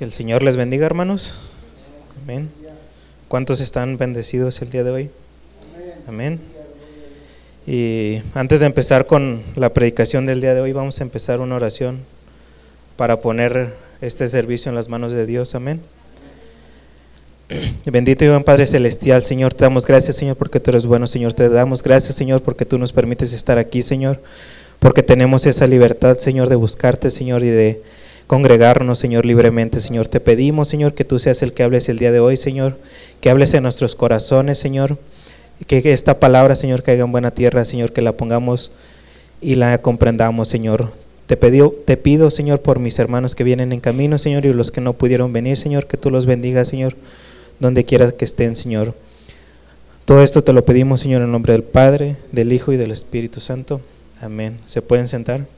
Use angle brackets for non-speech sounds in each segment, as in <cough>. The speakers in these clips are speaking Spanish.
Que el Señor les bendiga, hermanos. Amén. ¿Cuántos están bendecidos el día de hoy? Amén. Y antes de empezar con la predicación del día de hoy, vamos a empezar una oración para poner este servicio en las manos de Dios. Amén. <clears throat> Bendito y buen Padre Celestial, Señor, te damos gracias, Señor, porque tú eres bueno, Señor. Te damos gracias, Señor, porque tú nos permites estar aquí, Señor, porque tenemos esa libertad, Señor, de buscarte, Señor, y de congregarnos, Señor, libremente, Señor. Te pedimos, Señor, que tú seas el que hables el día de hoy, Señor, que hables en nuestros corazones, Señor, que esta palabra, Señor, caiga en buena tierra, Señor, que la pongamos y la comprendamos, Señor. Te, pido, te pido, Señor, por mis hermanos que vienen en camino, Señor, y los que no pudieron venir, Señor, que tú los bendigas, Señor, donde quiera que estén, Señor. Todo esto te lo pedimos, Señor, en nombre del Padre, del Hijo y del Espíritu Santo. Amén. ¿Se pueden sentar?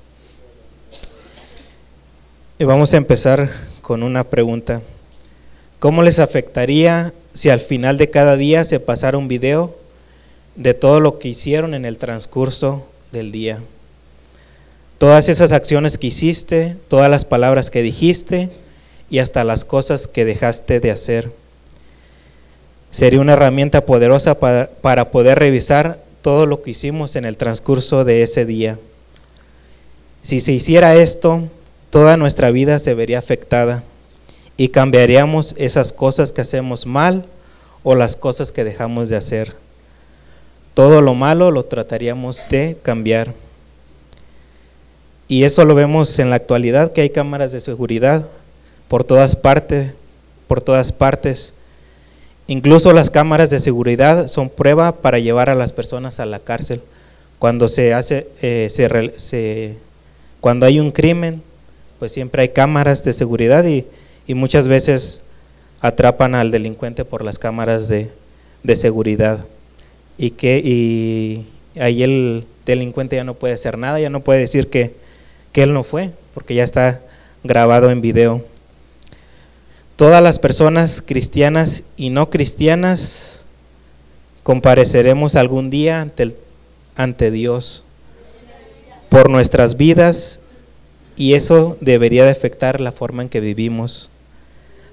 Y vamos a empezar con una pregunta. ¿Cómo les afectaría si al final de cada día se pasara un video de todo lo que hicieron en el transcurso del día? Todas esas acciones que hiciste, todas las palabras que dijiste y hasta las cosas que dejaste de hacer. Sería una herramienta poderosa para, para poder revisar todo lo que hicimos en el transcurso de ese día. Si se hiciera esto, toda nuestra vida se vería afectada y cambiaríamos esas cosas que hacemos mal o las cosas que dejamos de hacer. Todo lo malo lo trataríamos de cambiar. Y eso lo vemos en la actualidad, que hay cámaras de seguridad por todas partes, por todas partes. Incluso las cámaras de seguridad son prueba para llevar a las personas a la cárcel. Cuando se hace, eh, cuando hay un crimen, pues siempre hay cámaras de seguridad y, muchas veces atrapan al delincuente por las cámaras de, seguridad. Y que y ahí el delincuente ya no puede hacer nada, ya no puede decir que, que él no fue, porque ya está grabado en video. Todas las personas cristianas y no cristianas compareceremos algún día ante, ante Dios por nuestras vidas y eso debería de afectar la forma en que vivimos.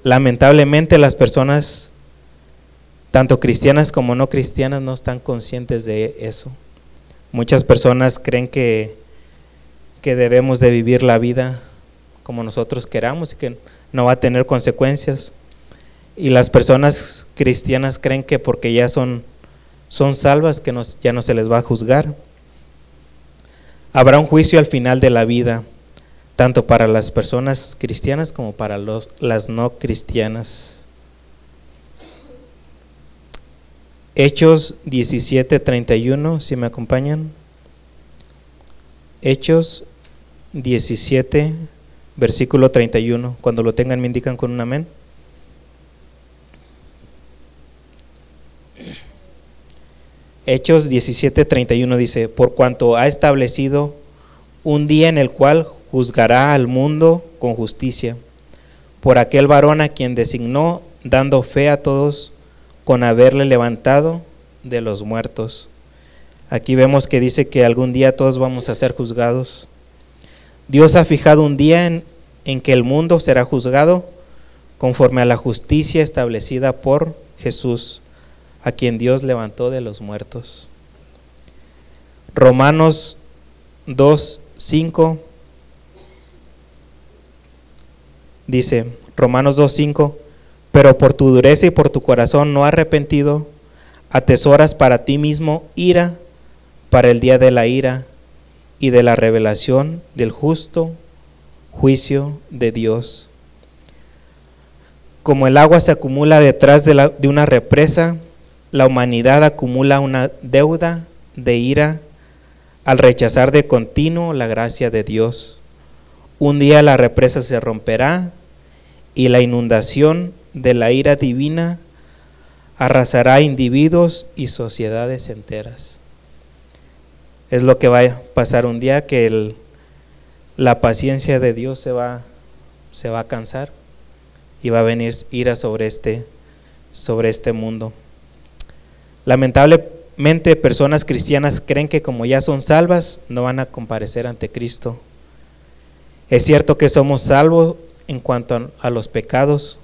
Lamentablemente las personas, tanto cristianas como no cristianas, no están conscientes de eso. Muchas personas creen que, que debemos de vivir la vida como nosotros queramos y que no va a tener consecuencias. Y las personas cristianas creen que porque ya son, son salvas, que ya no se les va a juzgar. Habrá un juicio al final de la vida tanto para las personas cristianas como para las no cristianas. Hechos 17:31, si me acompañan. Hechos 17, versículo 31. Cuando lo tengan me indican con un amén. Hechos 17:31 dice, por cuanto ha establecido un día en el cual juzgará al mundo con justicia, por aquel varón a quien designó, dando fe a todos con haberle levantado de los muertos. Aquí vemos que dice que algún día todos vamos a ser juzgados. Dios ha fijado un día en, que el mundo será juzgado conforme a la justicia establecida por Jesús, a quien Dios levantó de los muertos. Romanos 2, 5 Dice Romanos 2.5, pero por tu dureza y por tu corazón no arrepentido, atesoras para ti mismo ira para el día de la ira y de la revelación del justo juicio de Dios. Como el agua se acumula detrás de, de una represa, la humanidad acumula una deuda de ira al rechazar de continuo la gracia de Dios. Un día la represa se romperá y la inundación de la ira divina arrasará individuos y sociedades enteras. Es lo que va a pasar un día que la paciencia de Dios se va, se va a cansar y va a venir ira sobre este, sobre este mundo. Lamentablemente personas cristianas creen que como ya son salvas no van a comparecer ante Cristo. Es cierto que somos salvos en cuanto a, los pecados,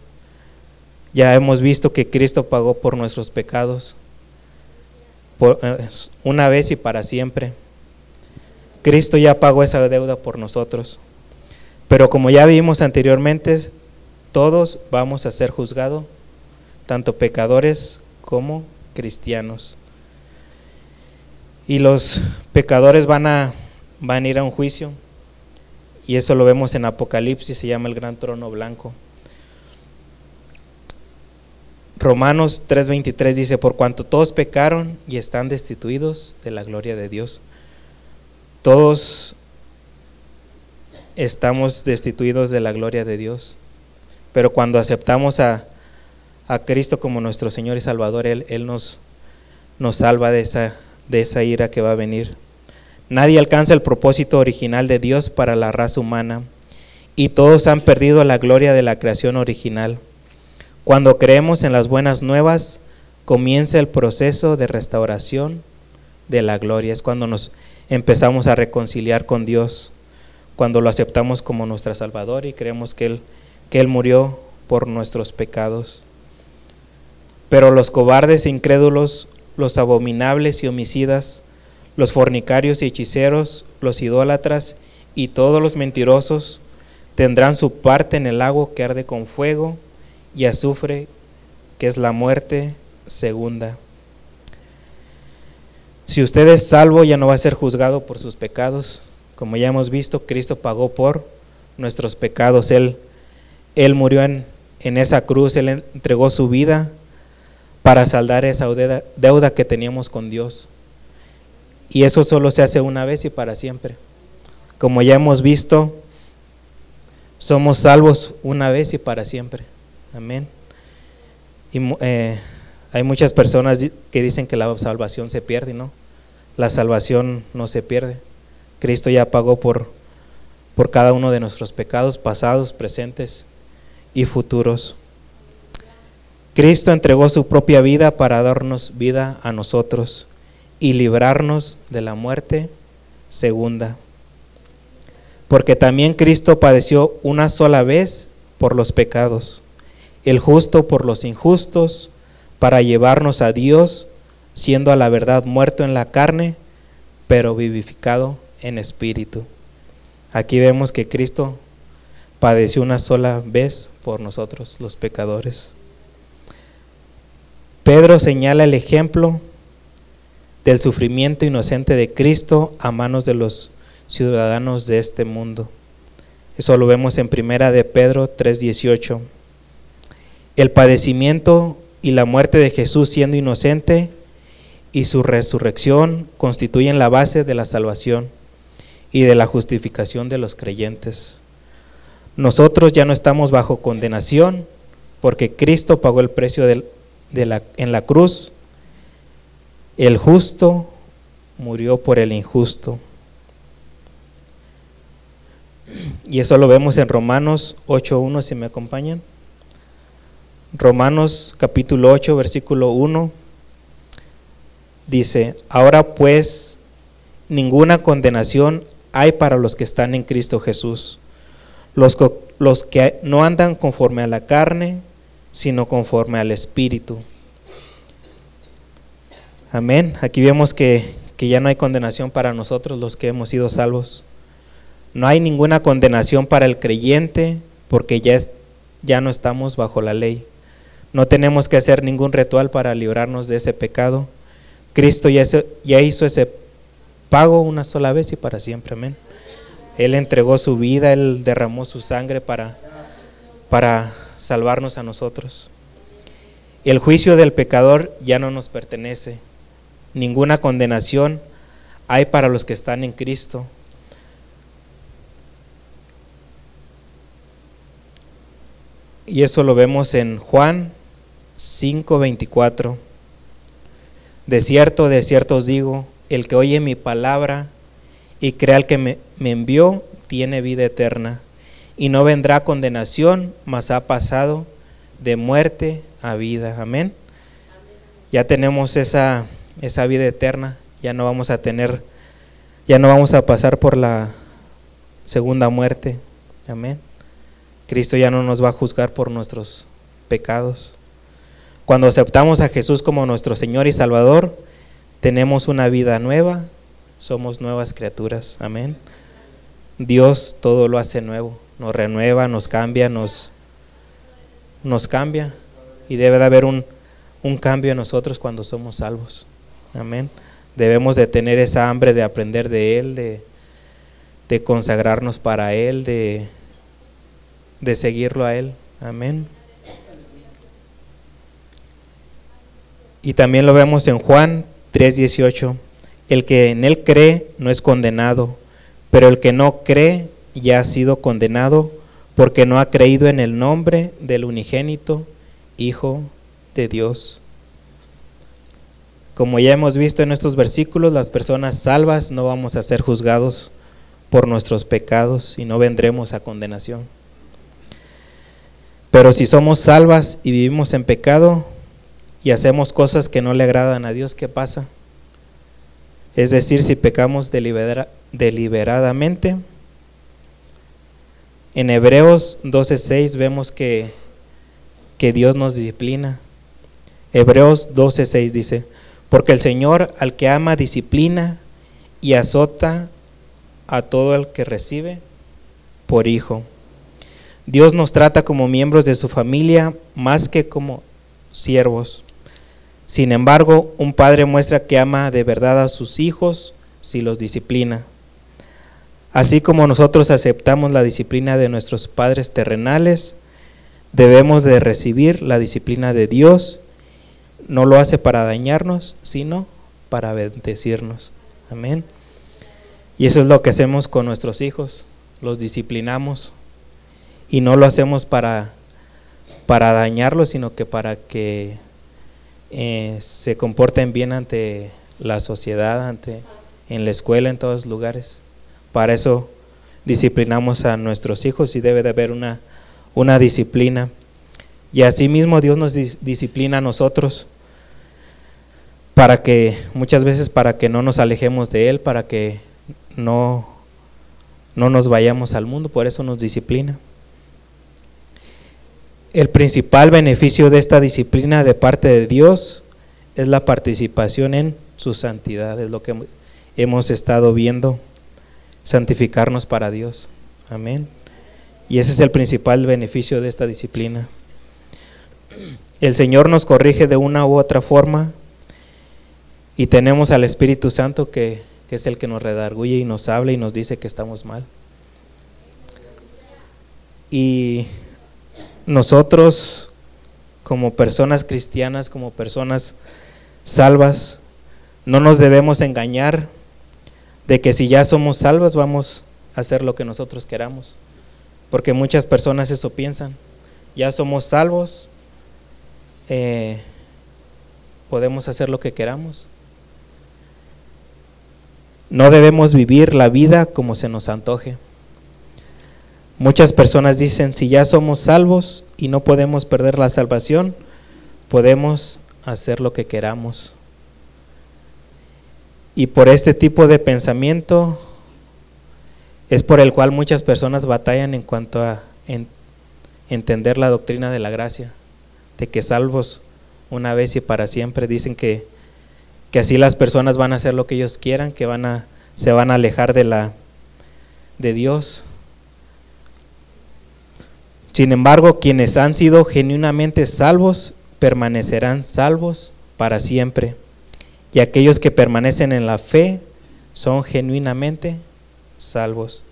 ya hemos visto que Cristo pagó por nuestros pecados por, eh, una vez y para siempre. Cristo ya pagó esa deuda por nosotros. Pero como ya vimos anteriormente, todos vamos a ser juzgados, tanto pecadores como cristianos. Y los pecadores van a, van a ir a un juicio. Y eso lo vemos en Apocalipsis, se llama el gran trono blanco. Romanos 3:23 dice, por cuanto todos pecaron y están destituidos de la gloria de Dios. Todos estamos destituidos de la gloria de Dios. Pero cuando aceptamos a, a Cristo como nuestro Señor y Salvador, Él, Él nos, nos salva de esa, de esa ira que va a venir. Nadie alcanza el propósito original de Dios para la raza humana y todos han perdido la gloria de la creación original. Cuando creemos en las buenas nuevas, comienza el proceso de restauración de la gloria. Es cuando nos empezamos a reconciliar con Dios, cuando lo aceptamos como nuestro Salvador y creemos que Él, que Él murió por nuestros pecados. Pero los cobardes incrédulos, los abominables y homicidas, los fornicarios y hechiceros, los idólatras y todos los mentirosos tendrán su parte en el lago que arde con fuego y azufre, que es la muerte segunda. Si usted es salvo, ya no va a ser juzgado por sus pecados. Como ya hemos visto, Cristo pagó por nuestros pecados. Él, él murió en, en esa cruz, Él entregó su vida para saldar esa deuda, deuda que teníamos con Dios. Y eso solo se hace una vez y para siempre. Como ya hemos visto, somos salvos una vez y para siempre. Amén. Y eh, hay muchas personas que dicen que la salvación se pierde, ¿no? La salvación no se pierde. Cristo ya pagó por, por cada uno de nuestros pecados pasados, presentes y futuros. Cristo entregó su propia vida para darnos vida a nosotros y librarnos de la muerte segunda. Porque también Cristo padeció una sola vez por los pecados, el justo por los injustos, para llevarnos a Dios, siendo a la verdad muerto en la carne, pero vivificado en espíritu. Aquí vemos que Cristo padeció una sola vez por nosotros, los pecadores. Pedro señala el ejemplo del sufrimiento inocente de Cristo a manos de los ciudadanos de este mundo. Eso lo vemos en primera de Pedro 3:18. El padecimiento y la muerte de Jesús siendo inocente y su resurrección constituyen la base de la salvación y de la justificación de los creyentes. Nosotros ya no estamos bajo condenación porque Cristo pagó el precio de la, en la cruz el justo murió por el injusto. Y eso lo vemos en Romanos 8.1, si me acompañan. Romanos capítulo 8, versículo 1, dice, ahora pues ninguna condenación hay para los que están en Cristo Jesús, los, los que no andan conforme a la carne, sino conforme al Espíritu. Amén. Aquí vemos que, ya no hay condenación para nosotros los que hemos sido salvos. No hay ninguna condenación para el creyente porque ya, ya no estamos bajo la ley. No tenemos que hacer ningún ritual para librarnos de ese pecado. Cristo ya, ya hizo ese pago una sola vez y para siempre. Amén. Él entregó su vida, Él derramó su sangre para, para salvarnos a nosotros. El juicio del pecador ya no nos pertenece ninguna condenación hay para los que están en Cristo. Y eso lo vemos en Juan 5:24. De cierto, de cierto os digo, el que oye mi palabra y crea al que me, me envió, tiene vida eterna, y no vendrá condenación, mas ha pasado de muerte a vida. Amén. Ya tenemos esa esa vida eterna, ya no vamos a tener, ya no vamos a pasar por la segunda muerte. Amén. Cristo ya no nos va a juzgar por nuestros pecados. Cuando aceptamos a Jesús como nuestro Señor y Salvador, tenemos una vida nueva, somos nuevas criaturas. Amén. Dios todo lo hace nuevo, nos renueva, nos cambia, nos, nos cambia. Y debe de haber un, un cambio en nosotros cuando somos salvos. Amén. Debemos de tener esa hambre de aprender de Él, de, consagrarnos para Él, de, de seguirlo a Él. Amén. Y también lo vemos en Juan 3:18. El que en Él cree no es condenado, pero el que no cree ya ha sido condenado porque no ha creído en el nombre del unigénito Hijo de Dios. Como ya hemos visto en estos versículos, las personas salvas no vamos a ser juzgados por nuestros pecados y no vendremos a condenación. Pero si somos salvas y vivimos en pecado y hacemos cosas que no le agradan a Dios, ¿qué pasa? Es decir, si pecamos deliberadamente. En Hebreos 12:6 vemos que, que Dios nos disciplina. Hebreos 12:6 dice, porque el Señor al que ama disciplina y azota a todo el que recibe por hijo. Dios nos trata como miembros de su familia más que como siervos. Sin embargo, un padre muestra que ama de verdad a sus hijos si los disciplina. Así como nosotros aceptamos la disciplina de nuestros padres terrenales, debemos de recibir la disciplina de Dios. No lo hace para dañarnos, sino para bendecirnos. Amén. Y eso es lo que hacemos con nuestros hijos, los disciplinamos y no lo hacemos para, para dañarlos, sino que para que eh, se comporten bien ante la sociedad, ante, en la escuela, en todos los lugares. Para eso disciplinamos a nuestros hijos y debe de haber una, una disciplina. Y asimismo Dios nos disciplina a nosotros para que muchas veces para que no nos alejemos de Él, para que no, no nos vayamos al mundo, por eso nos disciplina. El principal beneficio de esta disciplina de parte de Dios es la participación en su santidad, es lo que hemos estado viendo, santificarnos para Dios. Amén. Y ese es el principal beneficio de esta disciplina. El Señor nos corrige de una u otra forma y tenemos al Espíritu Santo que que es el que nos redarguye y nos habla y nos dice que estamos mal. Y nosotros, como personas cristianas, como personas salvas, no nos debemos engañar de que si ya somos salvas vamos a hacer lo que nosotros queramos. Porque muchas personas eso piensan. Ya somos salvos, eh, podemos hacer lo que queramos. No debemos vivir la vida como se nos antoje. Muchas personas dicen, si ya somos salvos y no podemos perder la salvación, podemos hacer lo que queramos. Y por este tipo de pensamiento es por el cual muchas personas batallan en cuanto a entender la doctrina de la gracia, de que salvos una vez y para siempre. Dicen que que así las personas van a hacer lo que ellos quieran, que van a, se van a alejar de, la, de Dios. Sin embargo, quienes han sido genuinamente salvos permanecerán salvos para siempre. Y aquellos que permanecen en la fe son genuinamente salvos.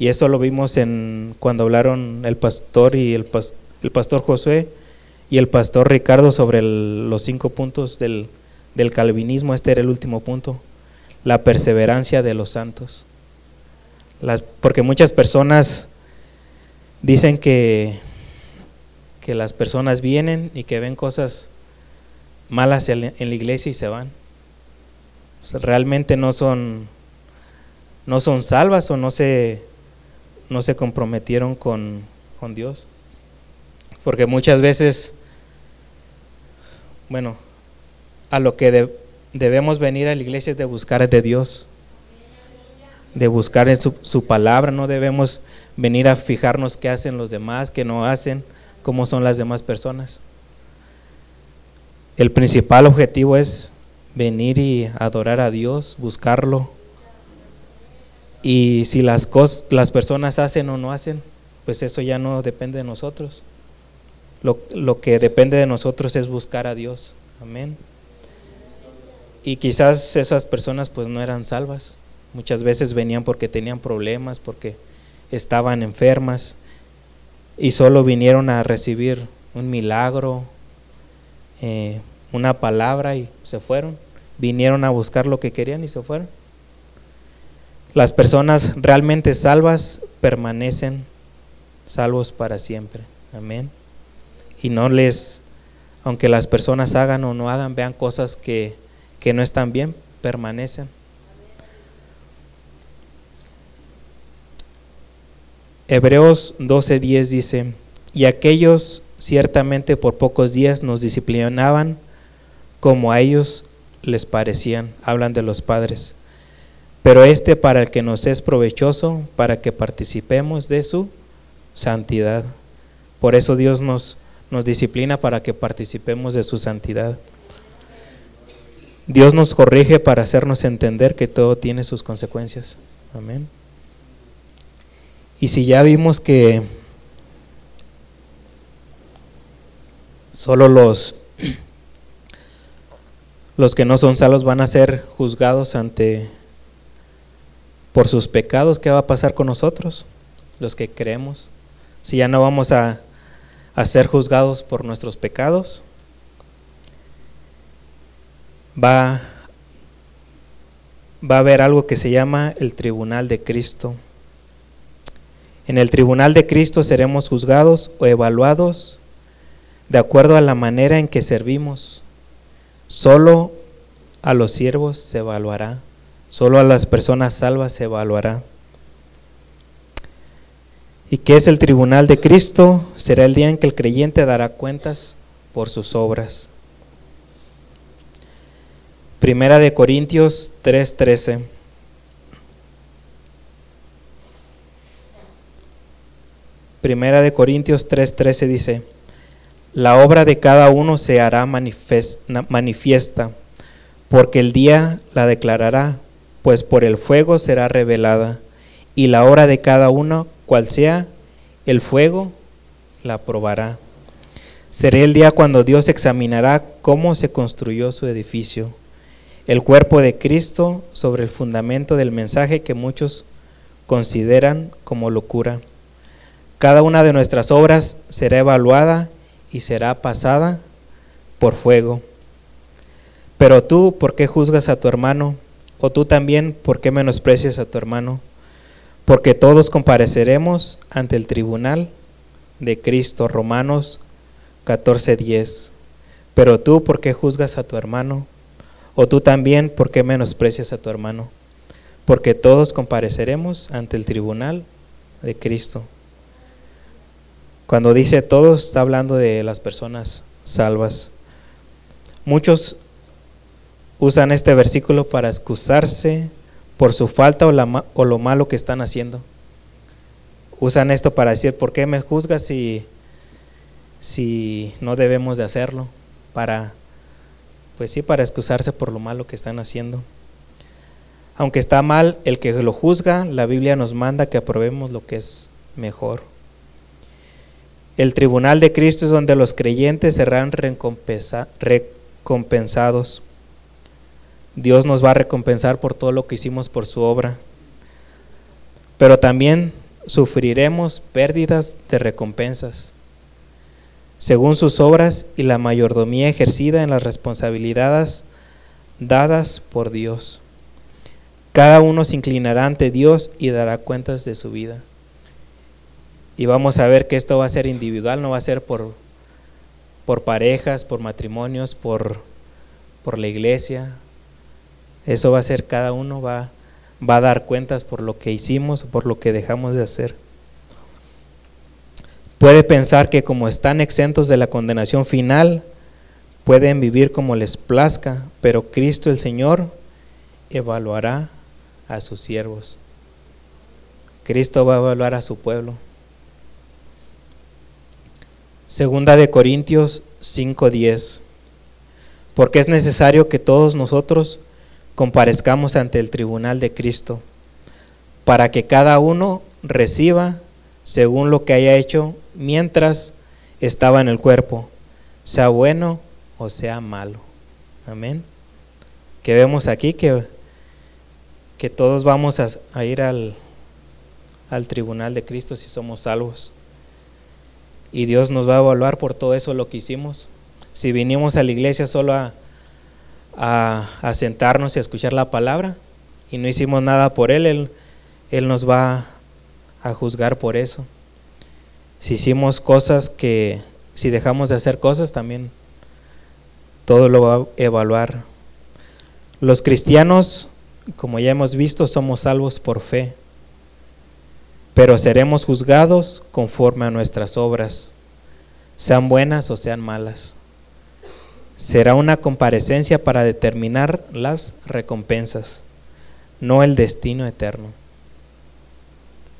Y eso lo vimos en cuando hablaron el pastor y el, el pastor Josué y el pastor Ricardo sobre los cinco puntos del, del calvinismo, este era el último punto, la perseverancia de los santos. Las, porque muchas personas dicen que, que las personas vienen y que ven cosas malas en la iglesia y se van. realmente no son, no son salvas o no se, no se comprometieron con, con Dios. Porque muchas veces, bueno, a lo que debemos venir a la iglesia es de buscar de Dios, de buscar su, su palabra, no debemos venir a fijarnos qué hacen los demás, qué no hacen, cómo son las demás personas. El principal objetivo es venir y adorar a Dios, buscarlo. Y si las, cosas, las personas hacen o no hacen, pues eso ya no depende de nosotros. Lo, lo que depende de nosotros es buscar a Dios. Amén. Y quizás esas personas pues no eran salvas. Muchas veces venían porque tenían problemas, porque estaban enfermas y solo vinieron a recibir un milagro, eh, una palabra y se fueron. Vinieron a buscar lo que querían y se fueron. Las personas realmente salvas permanecen salvos para siempre. Amén. Y no les, aunque las personas hagan o no hagan, vean cosas que, que no están bien, permanecen. Hebreos 12:10 dice, y aquellos ciertamente por pocos días nos disciplinaban como a ellos les parecían, hablan de los padres. Pero este para el que nos es provechoso, para que participemos de su santidad. Por eso Dios nos, nos disciplina para que participemos de su santidad. Dios nos corrige para hacernos entender que todo tiene sus consecuencias. Amén. Y si ya vimos que solo los, <clears throat> los que no son salvos van a ser juzgados ante por sus pecados, ¿qué va a pasar con nosotros? Los que creemos. Si ya no vamos a, a ser juzgados por nuestros pecados, va, va a haber algo que se llama el tribunal de Cristo. En el tribunal de Cristo seremos juzgados o evaluados de acuerdo a la manera en que servimos. Solo a los siervos se evaluará, solo a las personas salvas se evaluará. ¿Y qué es el tribunal de Cristo? Será el día en que el creyente dará cuentas por sus obras. Primera de Corintios 3:13. Primera de Corintios 3:13 dice, la obra de cada uno se hará manifiesta, porque el día la declarará, pues por el fuego será revelada, y la obra de cada uno, cual sea el fuego, la probará. Será el día cuando Dios examinará cómo se construyó su edificio, el cuerpo de Cristo sobre el fundamento del mensaje que muchos consideran como locura cada una de nuestras obras será evaluada y será pasada por fuego. Pero tú, ¿por qué juzgas a tu hermano? O tú también, ¿por qué menosprecias a tu hermano? Porque todos compareceremos ante el tribunal de Cristo, Romanos 14:10. Pero tú, ¿por qué juzgas a tu hermano? O tú también, ¿por qué menosprecias a tu hermano? Porque todos compareceremos ante el tribunal de Cristo. Cuando dice todos, está hablando de las personas salvas. Muchos usan este versículo para excusarse por su falta o, lo malo que están haciendo. Usan esto para decir, ¿por qué me juzgas si, si no debemos de hacerlo? Para, pues sí, para excusarse por lo malo que están haciendo. Aunque está mal el que lo juzga, la Biblia nos manda que aprobemos lo que es mejor. El tribunal de Cristo es donde los creyentes serán recompensados. Dios nos va a recompensar por todo lo que hicimos por su obra. Pero también sufriremos pérdidas de recompensas, según sus obras y la mayordomía ejercida en las responsabilidades dadas por Dios. Cada uno se inclinará ante Dios y dará cuentas de su vida. Y vamos a ver que esto va a ser individual, no va a ser por, por parejas, por matrimonios, por, por la iglesia. Eso va a ser cada uno, va, va a dar cuentas por lo que hicimos, por lo que dejamos de hacer. Puede pensar que como están exentos de la condenación final, pueden vivir como les plazca, pero Cristo el Señor evaluará a sus siervos. Cristo va a evaluar a su pueblo. Segunda de Corintios 5:10. Porque es necesario que todos nosotros comparezcamos ante el tribunal de Cristo, para que cada uno reciba según lo que haya hecho mientras estaba en el cuerpo, sea bueno o sea malo. Amén. Que vemos aquí que, que todos vamos a, ir al, al tribunal de Cristo si somos salvos. Y Dios nos va a evaluar por todo eso lo que hicimos. Si vinimos a la iglesia solo a, a, sentarnos y a escuchar la palabra y no hicimos nada por Él, Él, Él nos va a juzgar por eso. Si hicimos cosas que, si dejamos de hacer cosas, también todo lo va a evaluar. Los cristianos, como ya hemos visto, somos salvos por fe, pero seremos juzgados conforme a nuestras obras, sean buenas o sean malas. Será una comparecencia para determinar las recompensas, no el destino eterno.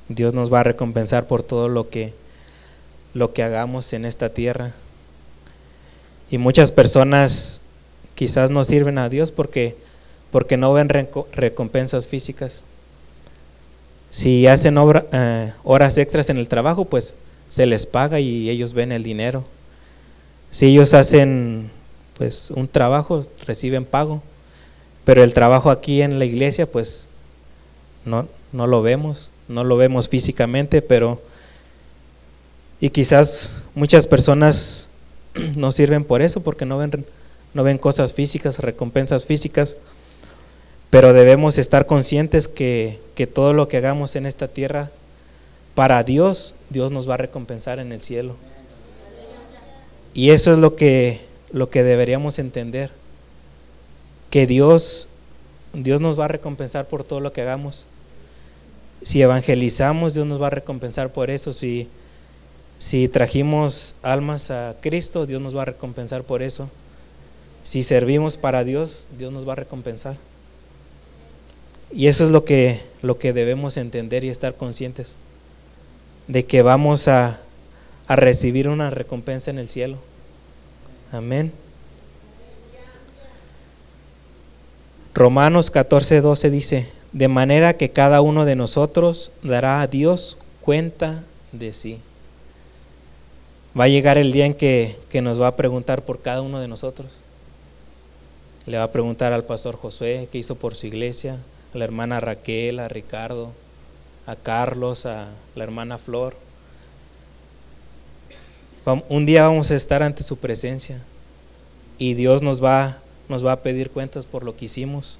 Dios nos va a recompensar por todo lo que lo que hagamos en esta tierra. Y muchas personas quizás no sirven a Dios porque, porque no ven recompensas físicas. Si hacen eh, horas extras en el trabajo, pues se les paga y ellos ven el dinero. Si ellos hacen pues un trabajo, reciben pago. Pero el trabajo aquí en la iglesia, pues no, no lo vemos, no lo vemos físicamente, pero y quizás muchas personas <clears throat> no sirven por eso, porque no ven, no ven cosas físicas, recompensas físicas, pero debemos estar conscientes que, que todo lo que hagamos en esta tierra, para Dios, Dios nos va a recompensar en el cielo. Y eso es lo que, lo que deberíamos entender, que Dios, Dios nos va a recompensar por todo lo que hagamos. Si evangelizamos, Dios nos va a recompensar por eso. Si, si trajimos almas a Cristo, Dios nos va a recompensar por eso. Si servimos para Dios, Dios nos va a recompensar. Y eso es lo que, lo que debemos entender y estar conscientes, de que vamos a, a recibir una recompensa en el cielo. Amén. Romanos 14, 12 dice, de manera que cada uno de nosotros dará a Dios cuenta de sí. Va a llegar el día en que, nos va a preguntar por cada uno de nosotros. Le va a preguntar al pastor Josué qué hizo por su iglesia, a la hermana Raquel, a Ricardo, a Carlos, a la hermana Flor. Un día vamos a estar ante su presencia y Dios nos va, nos va a pedir cuentas por lo que hicimos.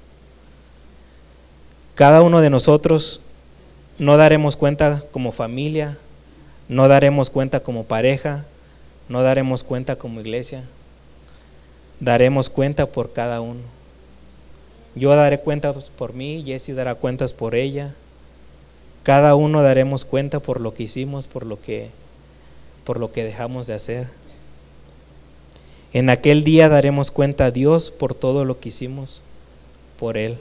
Cada uno de nosotros no daremos cuenta como familia, no daremos cuenta como pareja, no daremos cuenta como iglesia, daremos cuenta por cada uno. Yo daré cuentas por mí, Jesse dará cuentas por ella. Cada uno daremos cuenta por lo que hicimos, por lo que por lo que dejamos de hacer. En aquel día daremos cuenta a Dios por todo lo que hicimos por él.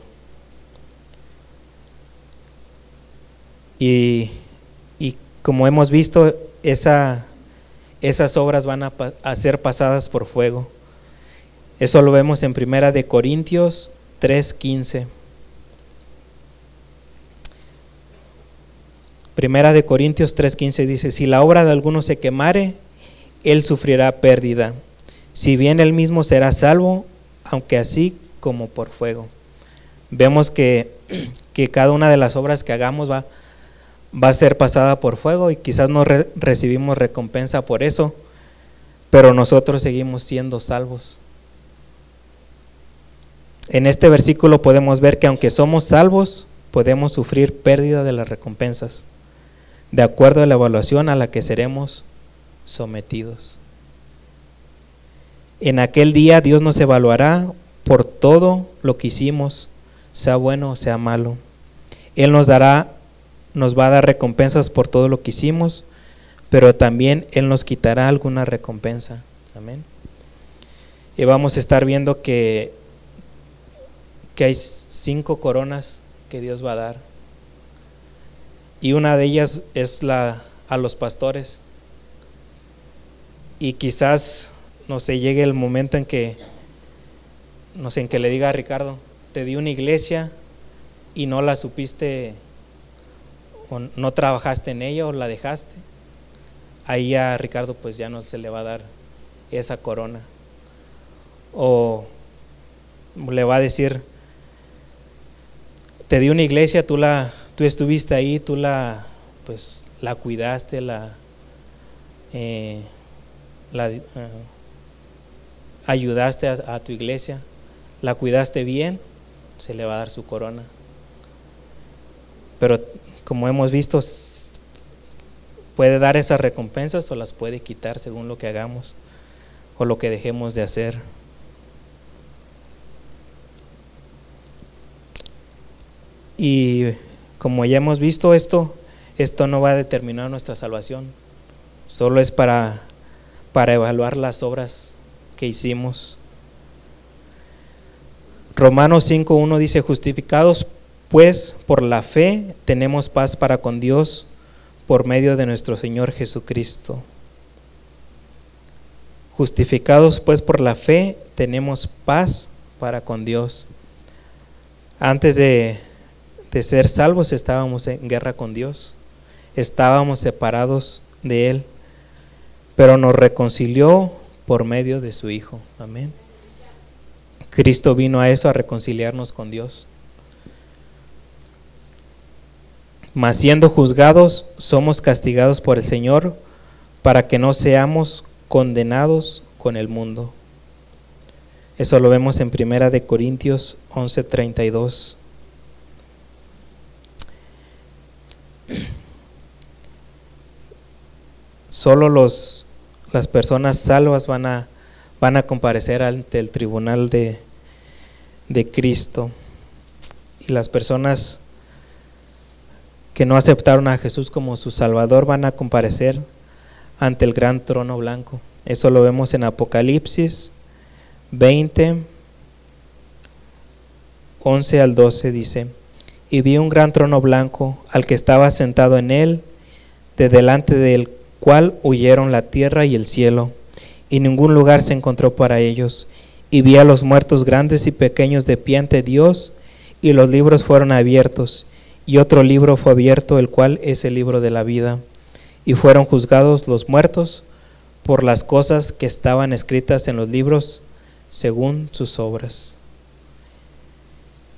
Y como hemos visto, esa, esas obras van a, ser pasadas por fuego. Eso lo vemos en Primera de Corintios 3:15. Primera de Corintios 3:15 dice, si la obra de alguno se quemare, él sufrirá pérdida. Si bien él mismo será salvo, aunque así como por fuego. Vemos que, <clears throat> que cada una de las obras que hagamos va, va a ser pasada por fuego y quizás no recibimos recompensa por eso, pero nosotros seguimos siendo salvos. En este versículo podemos ver que aunque somos salvos, podemos sufrir pérdida de las recompensas, de acuerdo a la evaluación a la que seremos sometidos. En aquel día Dios nos evaluará por todo lo que hicimos, sea bueno o sea malo. Él nos dará nos va a dar recompensas por todo lo que hicimos, pero también Él nos quitará alguna recompensa. Amén. Y vamos a estar viendo que, que hay cinco coronas que Dios va a dar. Y una de ellas es la a los pastores. Y quizás, no sé, llegue el momento en que, no sé, en que le diga a Ricardo, te di una iglesia y no la supiste, o no trabajaste en ella o la dejaste. Ahí a Ricardo pues ya no se le va a dar esa corona. O le va a decir, te di una iglesia, tú la, tú estuviste ahí, tú la, pues la cuidaste, la, eh, la eh, ayudaste a, tu iglesia, la cuidaste bien, se le va a dar su corona. Pero como hemos visto, puede dar esas recompensas o las puede quitar según lo que hagamos o lo que dejemos de hacer. Y como ya hemos visto esto, esto no va a determinar nuestra salvación, solo es para, para evaluar las obras que hicimos. Romanos 5.1 dice, justificados pues por la fe tenemos paz para con Dios por medio de nuestro Señor Jesucristo. Justificados pues por la fe tenemos paz para con Dios. Antes de, de ser salvos estábamos en guerra con Dios estábamos separados de Él, pero nos reconcilió por medio de su Hijo. Amén. Cristo vino a eso, a reconciliarnos con Dios. Mas siendo juzgados, somos castigados por el Señor para que no seamos condenados con el mundo. Eso lo vemos en Primera de Corintios 11:32. Solo los, las personas salvas van a, van a comparecer ante el tribunal de, de Cristo. Y las personas que no aceptaron a Jesús como su Salvador van a comparecer ante el gran trono blanco. Eso lo vemos en Apocalipsis 20, 11 al 12 dice, y vi un gran trono blanco al que estaba sentado en él, de delante del cual huyeron la tierra y el cielo, y ningún lugar se encontró para ellos. Y vi a los muertos grandes y pequeños de pie ante Dios, y los libros fueron abiertos, y otro libro fue abierto, el cual es el libro de la vida. Y fueron juzgados los muertos por las cosas que estaban escritas en los libros, según sus obras.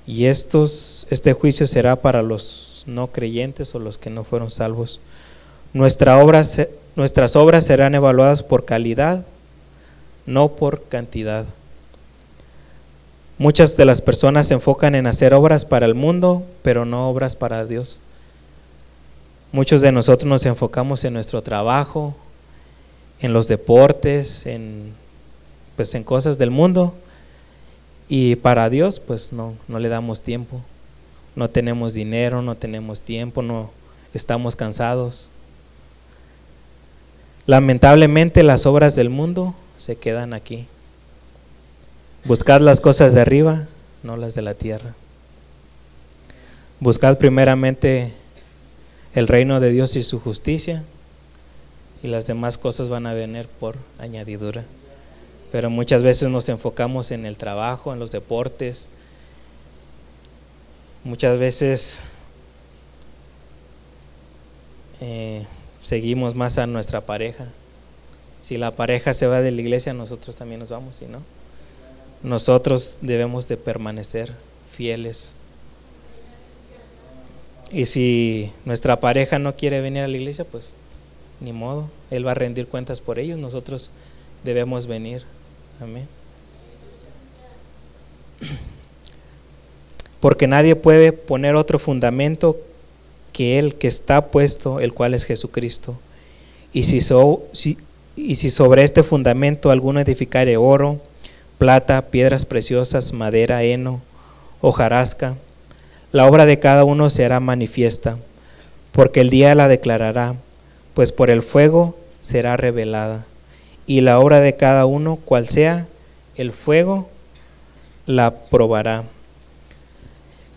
Y estos, este juicio será para los no creyentes o los que no fueron salvos. Nuestra obra, nuestras obras serán evaluadas por calidad, no por cantidad. Muchas de las personas se enfocan en hacer obras para el mundo, pero no obras para Dios. Muchos de nosotros nos enfocamos en nuestro trabajo, en los deportes, en, pues en cosas del mundo, y para Dios pues no, no le damos tiempo. No tenemos dinero, no tenemos tiempo, no estamos cansados. Lamentablemente las obras del mundo se quedan aquí. Buscad las cosas de arriba, no las de la tierra. Buscad primeramente el reino de Dios y su justicia y las demás cosas van a venir por añadidura. Pero muchas veces nos enfocamos en el trabajo, en los deportes. Muchas veces eh, seguimos más a nuestra pareja. Si la pareja se va de la iglesia, nosotros también nos vamos, si no, nosotros debemos de permanecer fieles. Y si nuestra pareja no quiere venir a la iglesia, pues ni modo, Él va a rendir cuentas por ellos, nosotros debemos venir. Amén. <clears throat> Porque nadie puede poner otro fundamento que el que está puesto, el cual es Jesucristo. Y si, y si sobre este fundamento alguno edificare oro, plata, piedras preciosas, madera, heno, hojarasca, la obra de cada uno será manifiesta, porque el día la declarará, pues por el fuego será revelada. Y la obra de cada uno, cual sea el fuego, la probará.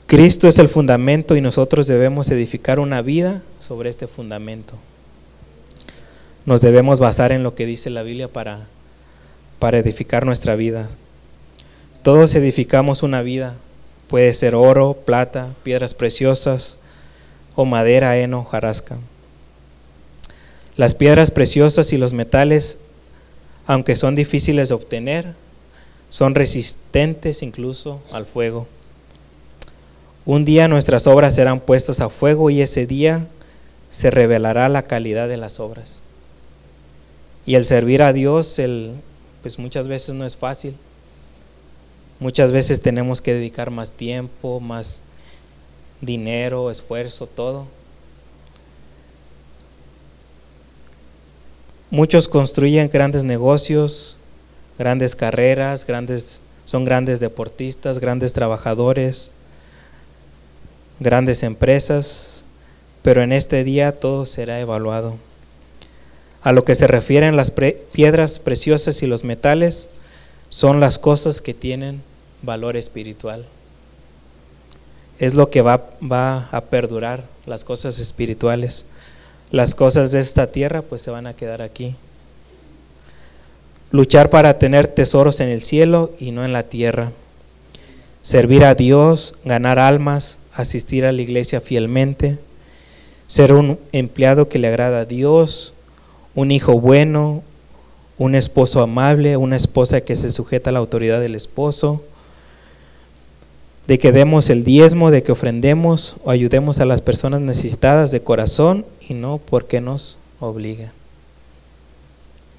Cristo es el fundamento y nosotros debemos edificar una vida sobre este fundamento. Nos debemos basar en lo que dice la Biblia para, para edificar nuestra vida. Todos edificamos una vida. Puede ser oro, plata, piedras preciosas o madera, heno, jarasca. Las piedras preciosas y los metales, aunque son difíciles de obtener, son resistentes incluso al fuego. Un día nuestras obras serán puestas a fuego y ese día se revelará la calidad de las obras. Y el servir a Dios, el, pues muchas veces no es fácil. Muchas veces tenemos que dedicar más tiempo, más dinero, esfuerzo, todo. Muchos construyen grandes negocios, grandes carreras, grandes, son grandes deportistas, grandes trabajadores, grandes empresas, pero en este día todo será evaluado. A lo que se refieren las piedras preciosas y los metales, son las cosas que tienen valor espiritual. Es lo que va, va a perdurar, las cosas espirituales. Las cosas de esta tierra pues se van a quedar aquí. Luchar para tener tesoros en el cielo y no en la tierra. Servir a Dios, ganar almas, asistir a la iglesia fielmente, ser un empleado que le agrada a Dios, un hijo bueno, un esposo amable, una esposa que se sujeta a la autoridad del esposo, de que demos el diezmo, de que ofrendemos o ayudemos a las personas necesitadas de corazón y no porque nos obliga.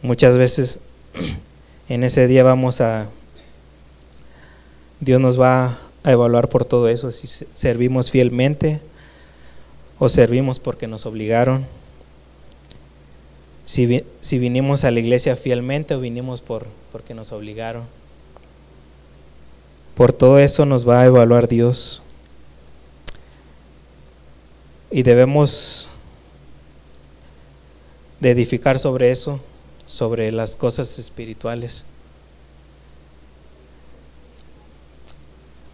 Muchas veces <clears throat> en ese día vamos a, Dios nos va a evaluar por todo eso, si servimos fielmente o servimos porque nos obligaron, si, si vinimos a la iglesia fielmente o vinimos por, porque nos obligaron. Por todo eso nos va a evaluar Dios. Y debemos de edificar sobre eso, sobre las cosas espirituales.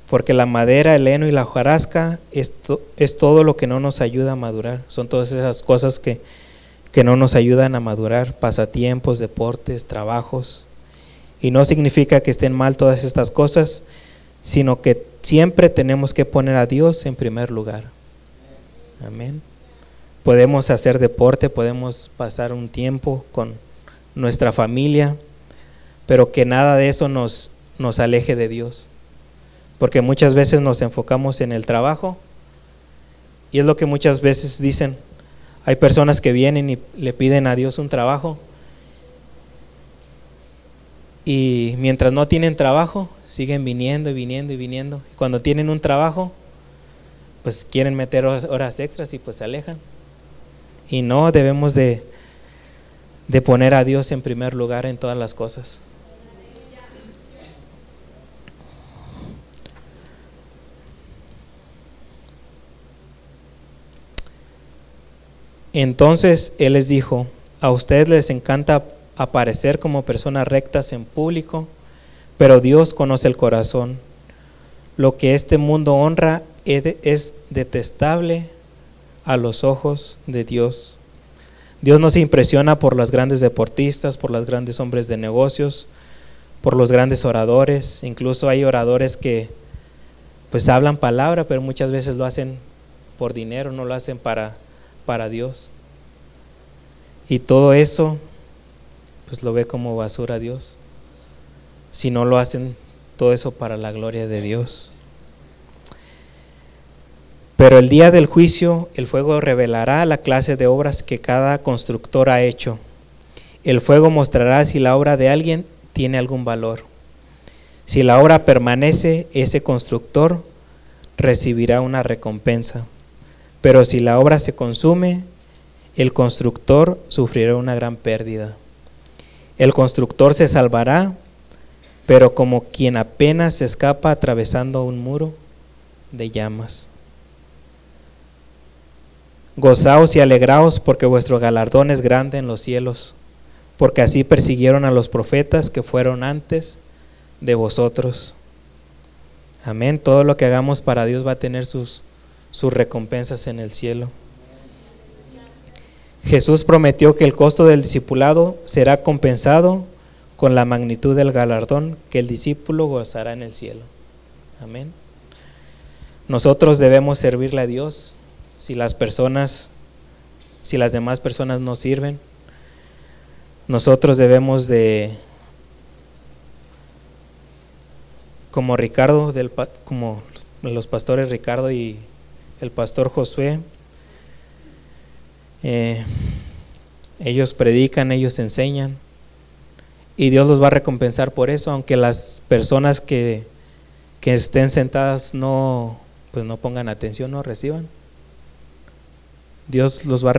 Porque la madera, el heno y la hojarasca es, es, todo lo que no nos ayuda a madurar. Son todas esas cosas que, que no nos ayudan a madurar. Pasatiempos, deportes, trabajos. Y no significa que estén mal todas estas cosas, sino que siempre tenemos que poner a Dios en primer lugar. Amén. Podemos hacer deporte, podemos pasar un tiempo con nuestra familia, pero que nada de eso nos, nos aleje de Dios porque muchas veces nos enfocamos en el trabajo y es lo que muchas veces dicen. Hay personas que vienen y le piden a Dios un trabajo y mientras no tienen trabajo siguen viniendo y viniendo y viniendo. Y cuando tienen un trabajo, pues quieren meter horas, extras y pues se alejan. Y no debemos de, de poner a Dios en primer lugar en todas las cosas. Entonces él les dijo, a ustedes les encanta aparecer como personas rectas en público, pero Dios conoce el corazón. Lo que este mundo honra es detestable a los ojos de Dios. Dios no se impresiona por los grandes deportistas, por los grandes hombres de negocios, por los grandes oradores. Incluso hay oradores que pues hablan palabra, pero muchas veces lo hacen por dinero, no lo hacen para para Dios. Y todo eso, pues lo ve como basura a Dios. Si no lo hacen todo eso para la gloria de Dios. Pero el día del juicio, el fuego revelará la clase de obras que cada constructor ha hecho. El fuego mostrará si la obra de alguien tiene algún valor. Si la obra permanece, ese constructor recibirá una recompensa. Pero si la obra se consume, el constructor sufrirá una gran pérdida. El constructor se salvará, pero como quien apenas se escapa atravesando un muro de llamas. Gozaos y alegraos porque vuestro galardón es grande en los cielos, porque así persiguieron a los profetas que fueron antes de vosotros. Amén. Todo lo que hagamos para Dios va a tener sus, sus recompensas en el cielo. Jesús prometió que el costo del discipulado será compensado con la magnitud del galardón que el discípulo gozará en el cielo. Amén. Nosotros debemos servirle a Dios si las personas, si las demás personas no sirven. Nosotros debemos de, como Ricardo, del, como los pastores Ricardo y el pastor Josué, eh, ellos predican, ellos enseñan y Dios los va a recompensar por eso, aunque las personas que, que estén sentadas no, pues no pongan atención, no reciban. Dios, los va,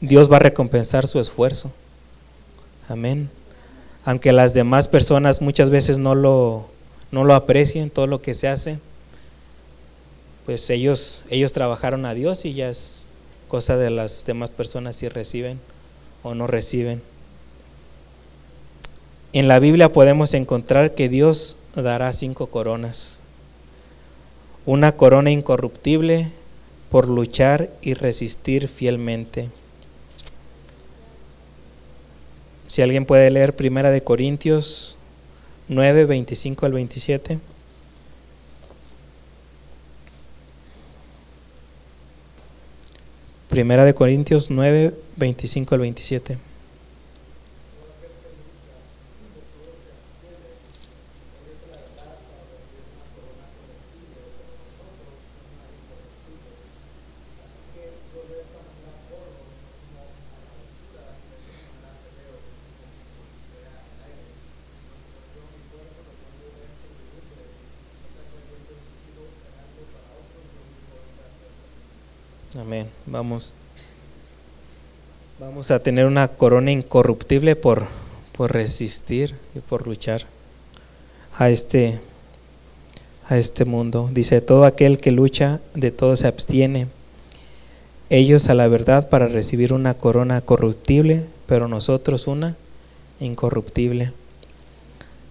Dios va a recompensar su esfuerzo. Amén. Aunque las demás personas muchas veces no lo, no lo aprecien, todo lo que se hace, pues ellos, ellos trabajaron a Dios y ya es cosa de las demás personas si reciben o no reciben. En la Biblia podemos encontrar que Dios dará cinco coronas. Una corona incorruptible por luchar y resistir fielmente. Si alguien puede leer Primera de Corintios 9, 25 al 27. Primera de Corintios 9, 25 al 27. Amén. Vamos. Vamos a tener una corona incorruptible por, por resistir y por luchar a este, a este mundo. Dice, todo aquel que lucha, de todo se abstiene. Ellos a la verdad para recibir una corona corruptible, pero nosotros una incorruptible.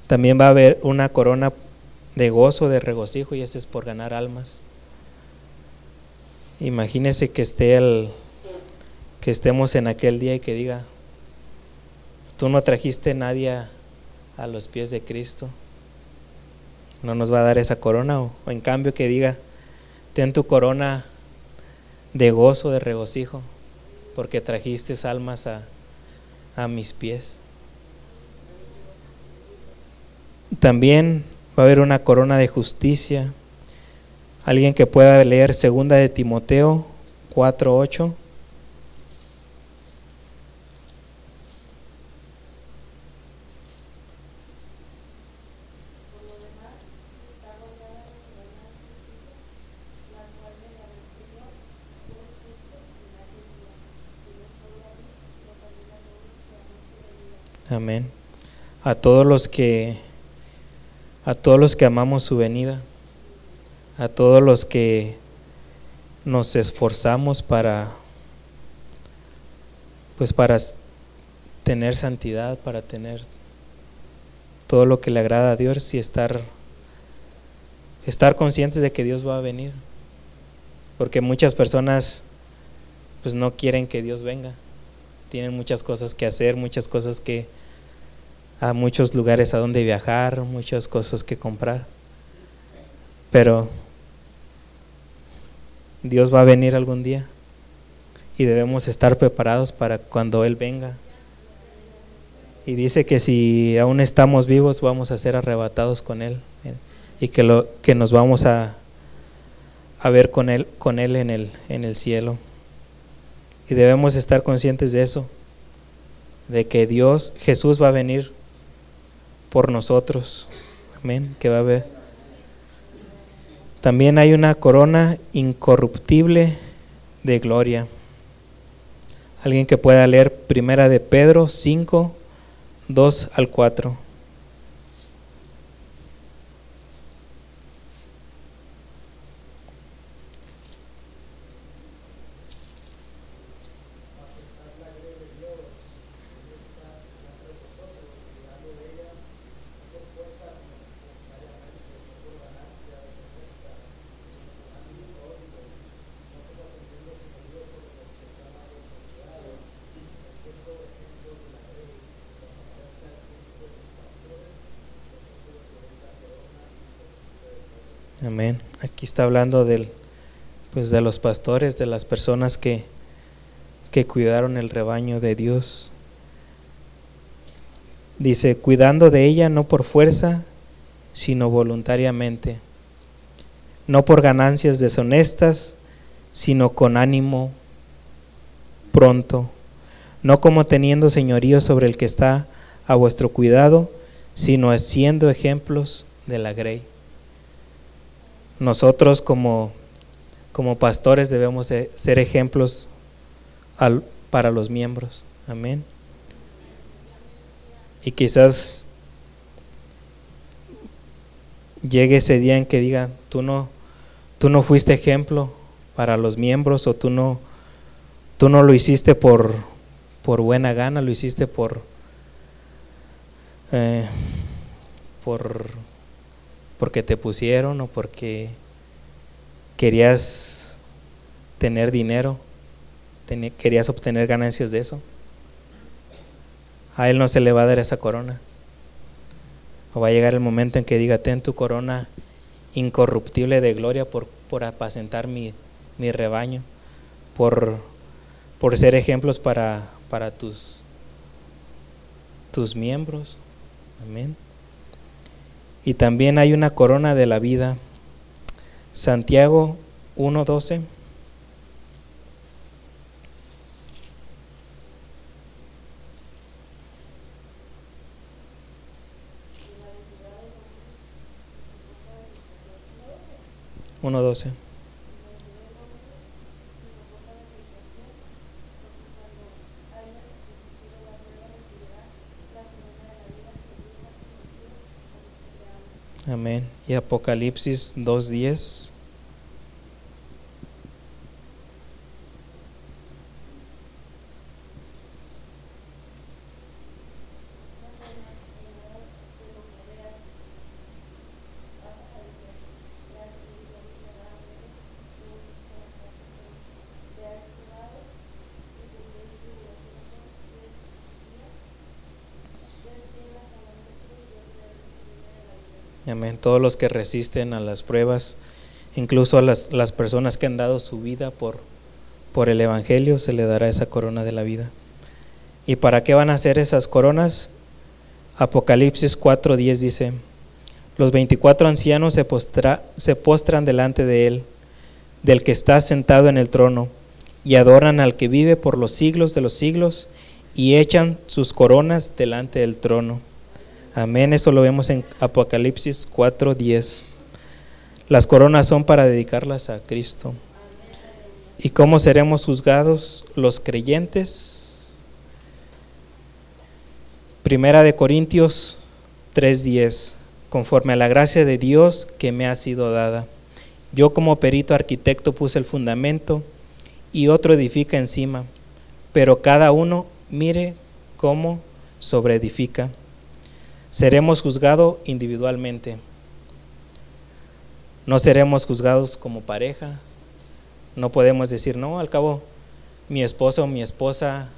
También va a haber una corona de gozo, de regocijo, y ese es por ganar almas. Imagínese que esté el, que estemos en aquel día y que diga, tú no trajiste nadie a, los pies de Cristo. No nos va a dar esa corona. O, en cambio que diga, ten tu corona de gozo, de regocijo, porque trajiste almas a, a mis pies. También va a haber una corona de justicia Alguien que pueda leer segunda de Timoteo 4:8. Amén. A todos los que a todos los que amamos su venida a todos los que nos esforzamos para pues para tener santidad, para tener todo lo que le agrada a Dios y estar estar conscientes de que Dios va a venir. Porque muchas personas pues no quieren que Dios venga. Tienen muchas cosas que hacer, muchas cosas que a muchos lugares a donde viajar, muchas cosas que comprar. Pero Dios va a venir algún día y debemos estar preparados para cuando Él venga. Y dice que si aún estamos vivos vamos a ser arrebatados con Él eh, y que, lo, que nos vamos a, a ver con Él, con él en, el, en el cielo. Y debemos estar conscientes de eso, de que Dios, Jesús va a venir por nosotros. Amén, que va a ver también hay una corona incorruptible de gloria. Alguien que pueda leer Primera de Pedro 5, 2 al 4. Amén. Aquí está hablando del, pues de los pastores, de las personas que, que cuidaron el rebaño de Dios. Dice, cuidando de ella no por fuerza, sino voluntariamente, no por ganancias deshonestas, sino con ánimo pronto, no como teniendo señorío sobre el que está a vuestro cuidado, sino siendo ejemplos de la grey. Nosotros como, como pastores debemos ser ejemplos para los miembros. Amén. Y quizás llegue ese día en que diga, tú no, tú no fuiste ejemplo para los miembros o tú no, tú no lo hiciste por, por buena gana, lo hiciste por, eh, por porque te pusieron o porque querías tener dinero, querías obtener ganancias de eso. A él no se le va a dar esa corona. O va a llegar el momento en que diga, ten tu corona incorruptible de gloria por, por apacentar mi, mi rebaño, por, por ser ejemplos para, para tus, tus miembros. Amén. Y también hay una corona de la vida. Santiago 1.12. Uno doce. Amén. Y Apocalipsis 2.10. Amén. Todos los que resisten a las pruebas, incluso a las, las, personas que han dado su vida por, por el Evangelio, se le dará esa corona de la vida. ¿Y para qué van a hacer esas coronas? Apocalipsis 4:10 dice, los 24 ancianos se, postra, se postran delante de él, del que está sentado en el trono, y adoran al que vive por los siglos de los siglos, y echan sus coronas delante del trono. Amén, eso lo vemos en Apocalipsis 4:10. Las coronas son para dedicarlas a Cristo. ¿Y cómo seremos juzgados los creyentes? Primera de Corintios 3:10. Conforme a la gracia de Dios que me ha sido dada. Yo como perito arquitecto puse el fundamento y otro edifica encima, pero cada uno mire cómo sobreedifica seremos juzgados individualmente. No seremos juzgados como pareja. No podemos decir, no, al cabo, mi esposo o mi esposa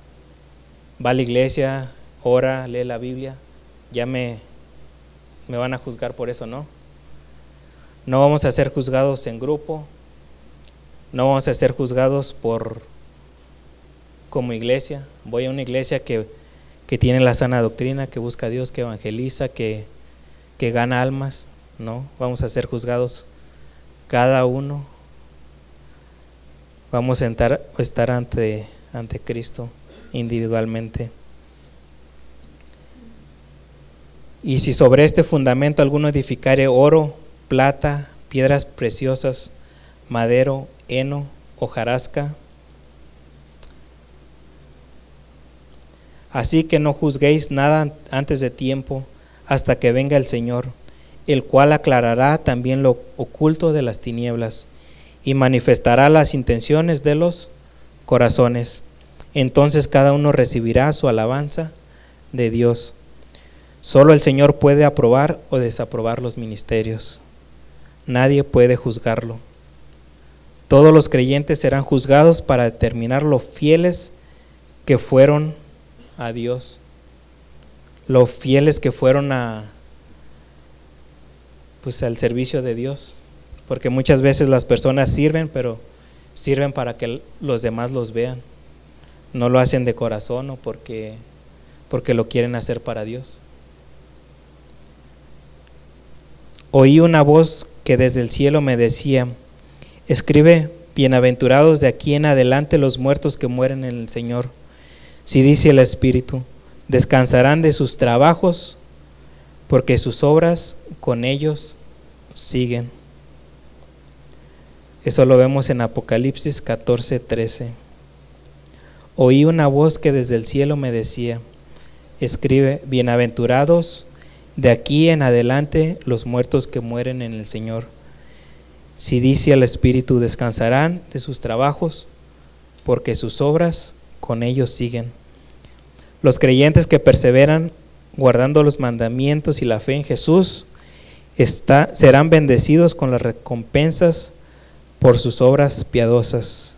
va a la iglesia, ora, lee la Biblia, ya me, me van a juzgar por eso, ¿no? No vamos a ser juzgados en grupo, no vamos a ser juzgados por como iglesia. Voy a una iglesia que que tiene la sana doctrina, que busca a Dios, que evangeliza, que, que gana almas, ¿no? Vamos a ser juzgados cada uno. Vamos a estar, estar ante, ante Cristo individualmente. Y si sobre este fundamento alguno edificare oro, plata, piedras preciosas, madero, heno, hojarasca, Así que no juzguéis nada antes de tiempo hasta que venga el Señor, el cual aclarará también lo oculto de las tinieblas y manifestará las intenciones de los corazones. Entonces cada uno recibirá su alabanza de Dios. Solo el Señor puede aprobar o desaprobar los ministerios. Nadie puede juzgarlo. Todos los creyentes serán juzgados para determinar lo fieles que fueron a Dios, los fieles que fueron a pues al servicio de Dios, Porque muchas veces las personas sirven, pero sirven para que los demás los vean. No lo hacen de corazón o porque, porque lo quieren hacer para Dios. Oí una voz que desde el cielo me decía, escribe, bienaventurados de aquí en adelante los muertos que mueren en el Señor. Si dice el Espíritu, descansarán de sus trabajos, porque sus obras con ellos siguen. Eso lo vemos en Apocalipsis 14, 13. Oí una voz que desde el cielo me decía, escribe, bienaventurados de aquí en adelante los muertos que mueren en el Señor. Si dice al Espíritu, descansarán de sus trabajos, porque sus obras con ellos siguen. Los creyentes que perseveran guardando los mandamientos y la fe en Jesús está, serán bendecidos con las recompensas por sus obras piadosas.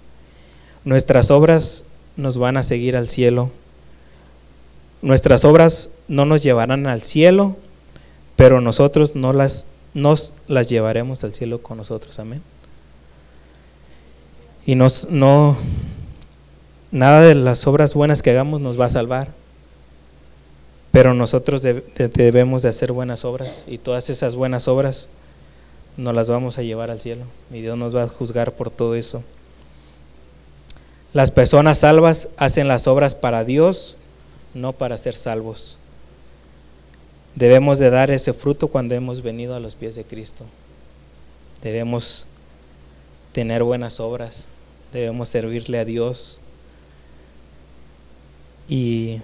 Nuestras obras nos van a seguir al cielo. Nuestras obras no nos llevarán al cielo, pero nosotros no nos las llevaremos al cielo con nosotros. Amén. Y nos, no, nada de las obras buenas que hagamos nos va a salvar, pero nosotros debemos de hacer buenas obras y todas esas buenas obras nos las vamos a llevar al cielo y Dios nos va a juzgar por todo eso. Las personas salvas hacen las obras para Dios, no para ser salvos. Debemos de dar ese fruto cuando hemos venido a los pies de Cristo. Debemos tener buenas obras, debemos servirle a Dios. Y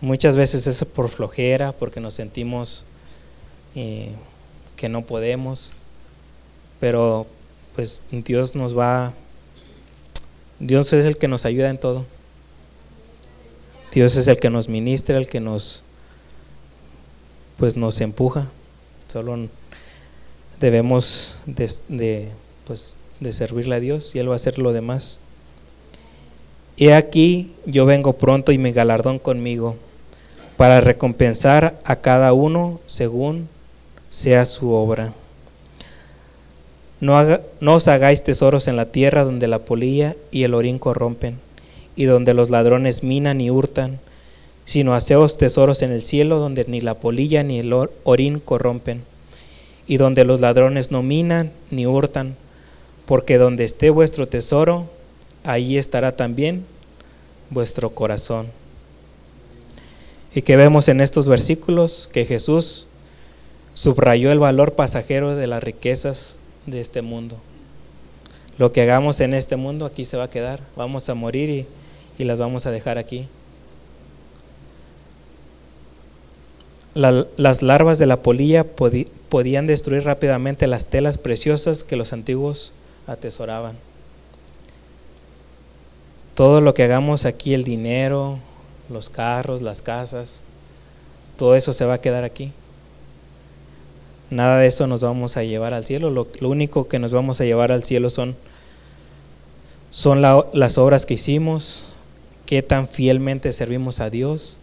muchas veces es por flojera, porque nos sentimos eh, que no podemos, pero pues Dios nos va, Dios es el que nos ayuda en todo. Dios es el que nos ministra, el que nos pues nos empuja. Solo debemos de, pues, de servirle a Dios y Él va a hacer lo demás. He aquí, yo vengo pronto y mi galardón conmigo, para recompensar a cada uno según sea su obra. No, os hagáis tesoros en la tierra donde la polilla y el orín corrompen, y donde los ladrones minan y hurtan sino haceos tesoros en el cielo donde ni la polilla ni el orín corrompen, y donde los ladrones no minan ni hurtan, porque donde esté vuestro tesoro, ahí estará también vuestro corazón. Y que vemos en estos versículos que Jesús subrayó el valor pasajero de las riquezas de este mundo. Lo que hagamos en este mundo aquí se va a quedar, vamos a morir y, las vamos a dejar aquí. las larvas de la polilla podían destruir rápidamente las telas preciosas que los antiguos atesoraban. Todo lo que hagamos aquí, el dinero, los carros, las casas, todo eso se va a quedar aquí. Nada de eso nos vamos a llevar al cielo. Lo, único que nos vamos a llevar al cielo son, son las obras que hicimos, qué tan fielmente servimos a Dios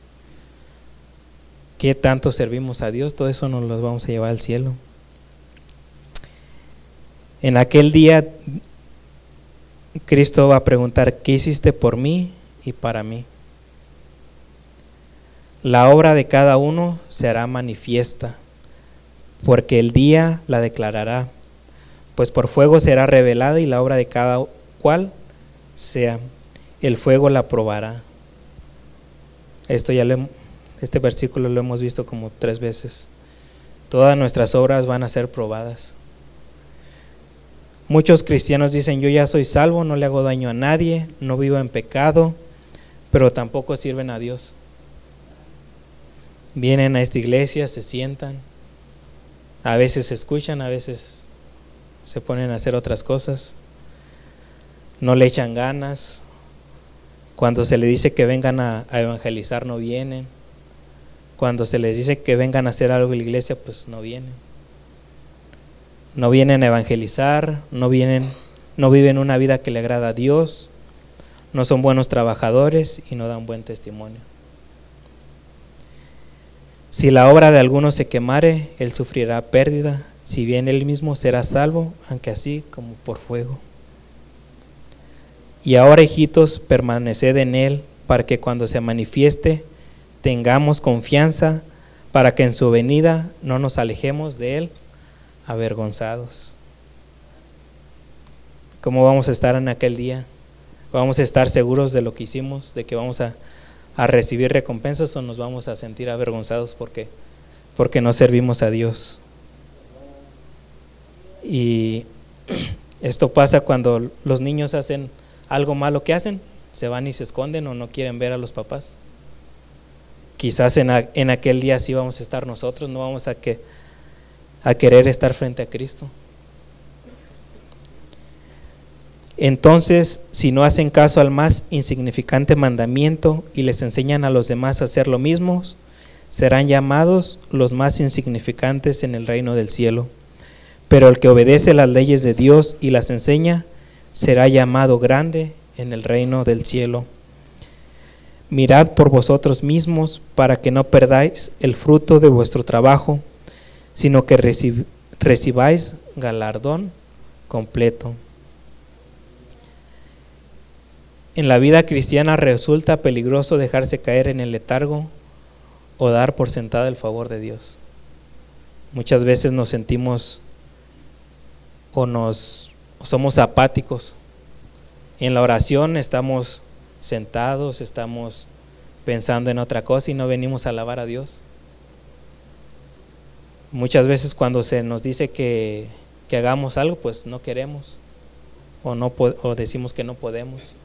qué tanto servimos a Dios, todo eso nos lo vamos a llevar al cielo. En aquel día Cristo va a preguntar, ¿qué hiciste por mí y para mí? La obra de cada uno será manifiesta, porque el día la declarará, pues por fuego será revelada y la obra de cada cual sea, el fuego la probará. Esto ya este versículo lo hemos visto como tres veces. Todas nuestras obras van a ser probadas. Muchos cristianos dicen, yo ya soy salvo, no le hago daño a nadie, no vivo en pecado, pero tampoco sirven a Dios. Vienen a esta iglesia, se sientan, a veces escuchan, a veces se ponen a hacer otras cosas, no le echan ganas, cuando se le dice que vengan a, a evangelizar no vienen cuando se les dice que vengan a hacer algo en la iglesia, pues no vienen. No vienen a evangelizar, no vienen, no viven una vida que le agrada a Dios, no son buenos trabajadores y no dan buen testimonio. Si la obra de alguno se quemare, él sufrirá pérdida, si bien él mismo será salvo, aunque así como por fuego. Y ahora, hijitos, permaneced en él, para que cuando se manifieste tengamos confianza, para que en su venida no nos alejemos de él avergonzados. ¿Cómo vamos a estar en aquel día? ¿Vamos a estar seguros de lo que hicimos, de que vamos a, a recibir recompensas o nos vamos a sentir avergonzados porque, porque no servimos a Dios? Y <clears throat> esto pasa cuando los niños hacen algo malo que hacen, se van y se esconden o no quieren ver a los papás. Quizás en, en aquel día sí vamos a estar nosotros, no vamos a, que, a querer estar frente a Cristo. Entonces, si no hacen caso al más insignificante mandamiento y les enseñan a los demás a hacer lo mismo, serán llamados los más insignificantes en el reino del cielo. Pero el que obedece las leyes de Dios y las enseña, será llamado grande en el reino del cielo. Mirad por vosotros mismos para que no perdáis el fruto de vuestro trabajo, sino que recibáis galardón completo. En la vida cristiana resulta peligroso dejarse caer en el letargo o dar por sentada el favor de Dios. Muchas veces nos sentimos o nos somos apáticos. En la oración estamos sentados, estamos pensando en otra cosa y no venimos a alabar a Dios. Muchas veces cuando se nos dice que, que hagamos algo, pues no queremos o, no, o decimos que no podemos.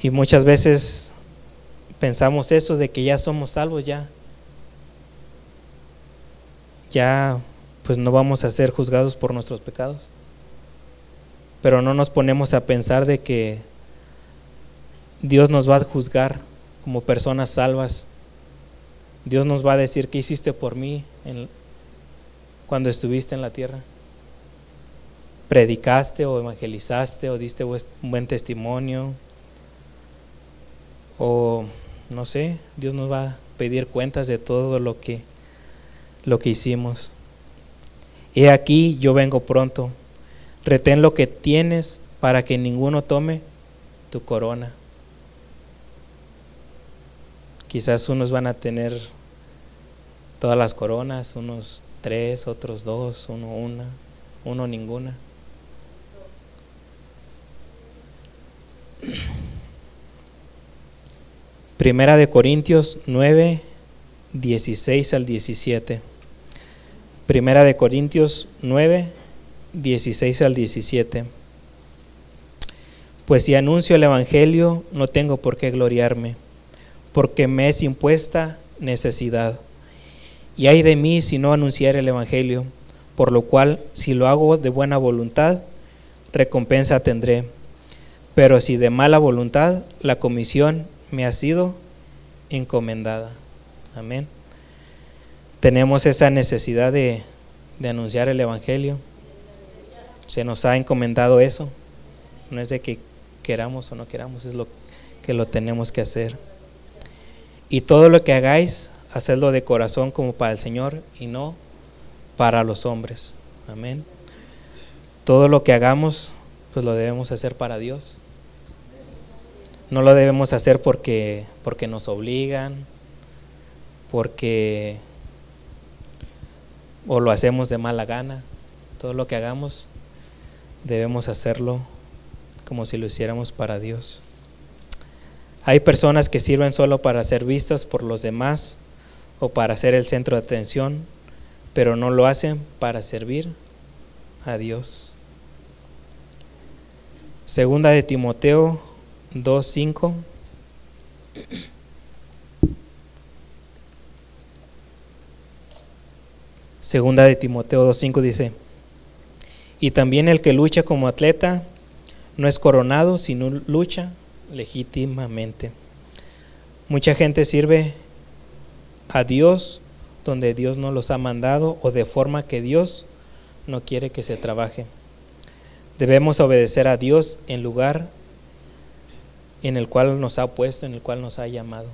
Y muchas veces pensamos eso de que ya somos salvos, ya, ya pues no vamos a ser juzgados por nuestros pecados. Pero no nos ponemos a pensar de que Dios nos va a juzgar como personas salvas. Dios nos va a decir qué hiciste por mí cuando estuviste en la tierra. Predicaste o evangelizaste o diste un buen testimonio. O no sé, Dios nos va a pedir cuentas de todo lo que lo que hicimos. He aquí, yo vengo pronto. Retén lo que tienes para que ninguno tome tu corona. Quizás unos van a tener todas las coronas, unos tres, otros dos, uno una, uno ninguna. <clears throat> Primera de Corintios 9, 16 al 17. Primera de Corintios 9, 16 al 17. Pues si anuncio el Evangelio, no tengo por qué gloriarme, porque me es impuesta necesidad. Y hay de mí si no anunciar el Evangelio, por lo cual, si lo hago de buena voluntad, recompensa tendré. Pero si de mala voluntad, la comisión me ha sido encomendada. Amén tenemos esa necesidad de, anunciar el Evangelio. Se nos ha encomendado eso. No es de que queramos o no queramos, es lo que lo tenemos que hacer. Y todo lo que hagáis, hacedlo de corazón como para el Señor y no para los hombres. Amén. Todo lo que hagamos, pues lo debemos hacer para Dios. No lo debemos hacer porque, porque nos obligan, porque o lo hacemos de mala gana. Todo lo que hagamos debemos hacerlo como si lo hiciéramos para Dios. Hay personas que sirven solo para ser vistas por los demás o para ser el centro de atención, pero no lo hacen para servir a Dios. Segunda de Timoteo 2.5 Segunda de Timoteo 2.5 dice, y también el que lucha como atleta no es coronado, sino lucha legítimamente. Mucha gente sirve a Dios donde Dios no los ha mandado o de forma que Dios no quiere que se trabaje. Debemos obedecer a Dios en lugar en el cual nos ha puesto, en el cual nos ha llamado.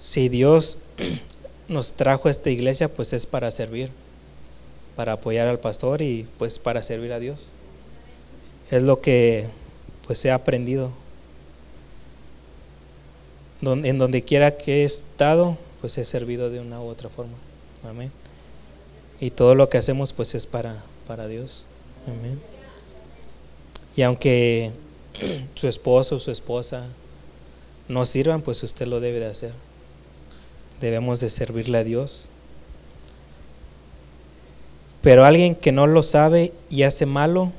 si Dios <clears throat> nos trajo a esta iglesia, pues es para servir, para apoyar al pastor y pues para servir a Dios. Es lo que pues he aprendido. En donde quiera que he estado, pues he servido de una u otra forma. Amén. Y todo lo que hacemos pues es para, para Dios. Amén. Y aunque <clears throat> su esposo, su esposa no sirvan, pues usted lo debe de hacer. Debemos de servirle a Dios. Pero alguien que no lo sabe y hace malo,